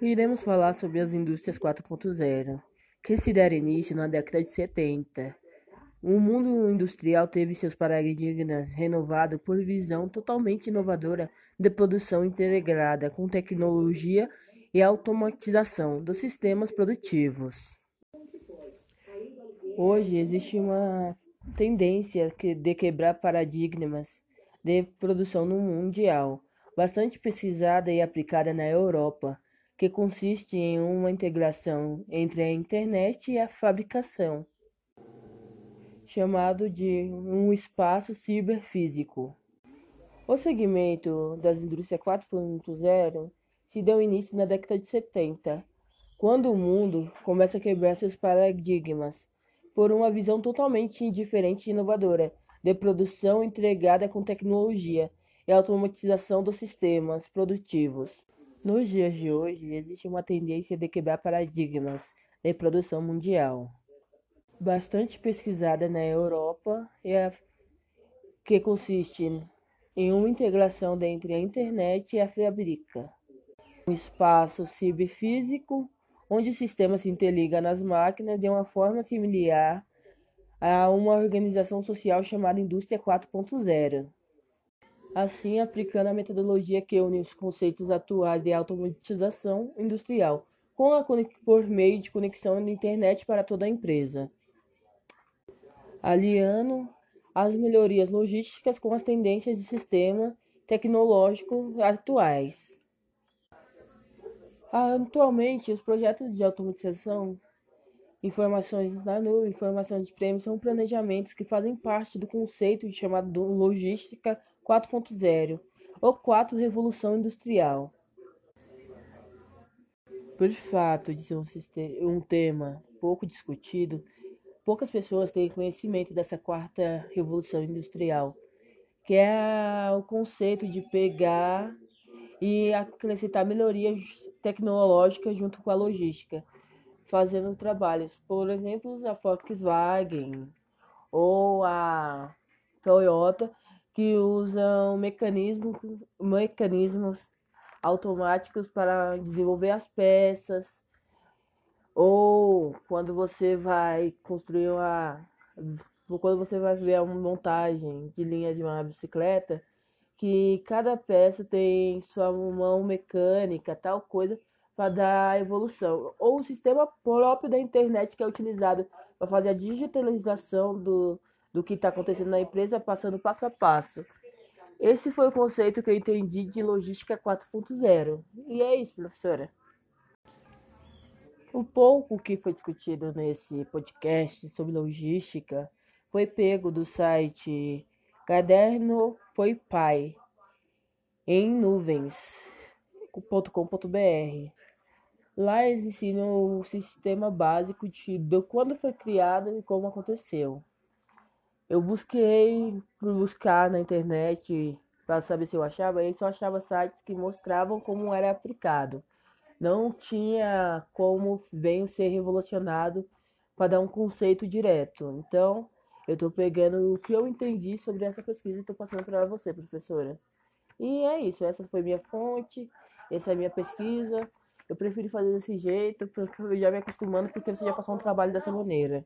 Iremos falar sobre as indústrias 4.0, que se deram início na década de 70. O mundo industrial teve seus paradigmas renovados por visão totalmente inovadora de produção integrada com tecnologia e automatização dos sistemas produtivos. Hoje existe uma tendência de quebrar paradigmas de produção no mundial, bastante pesquisada e aplicada na Europa que consiste em uma integração entre a internet e a fabricação, chamado de um espaço ciberfísico. O segmento das indústrias 4.0 se deu início na década de 70, quando o mundo começa a quebrar seus paradigmas por uma visão totalmente indiferente e inovadora de produção entregada com tecnologia e automatização dos sistemas produtivos. Nos dias de hoje, existe uma tendência de quebrar paradigmas de produção mundial, bastante pesquisada na Europa, que consiste em uma integração entre a internet e a fábrica. Um espaço ciberfísico onde o sistema se interliga nas máquinas de uma forma similar a uma organização social chamada Indústria 4.0 assim aplicando a metodologia que une os conceitos atuais de automatização industrial com a por meio de conexão de internet para toda a empresa, aliando as melhorias logísticas com as tendências de sistema tecnológico atuais. Atualmente, os projetos de automatização, informações na nuvem, informação de prêmios são planejamentos que fazem parte do conceito chamado logística 4.0 ou 4 Revolução Industrial. Por fato de ser um, sistema, um tema pouco discutido, poucas pessoas têm conhecimento dessa quarta revolução industrial, que é o conceito de pegar e acrescentar melhorias tecnológicas junto com a logística, fazendo trabalhos, por exemplo, a Volkswagen ou a Toyota que usam mecanismo, mecanismos automáticos para desenvolver as peças, ou quando você vai construir uma. Quando você vai ver uma montagem de linha de uma bicicleta, que cada peça tem sua mão mecânica, tal coisa, para dar evolução. Ou o sistema próprio da internet que é utilizado para fazer a digitalização do, do que está acontecendo na empresa, passando passo a passo. Esse foi o conceito que eu entendi de logística 4.0. E é isso, professora. O pouco que foi discutido nesse podcast sobre logística foi pego do site Caderno Foi Pai em nuvens.com.br. Lá eles ensinam o sistema básico de quando foi criado e como aconteceu. Eu busquei buscar na internet para saber se eu achava, e só achava sites que mostravam como era aplicado. Não tinha como bem ser revolucionado para dar um conceito direto. Então, eu estou pegando o que eu entendi sobre essa pesquisa e estou passando para você, professora. E é isso, essa foi minha fonte, essa é a minha pesquisa. Eu prefiro fazer desse jeito, porque eu já me acostumando, porque você já passou um trabalho dessa maneira.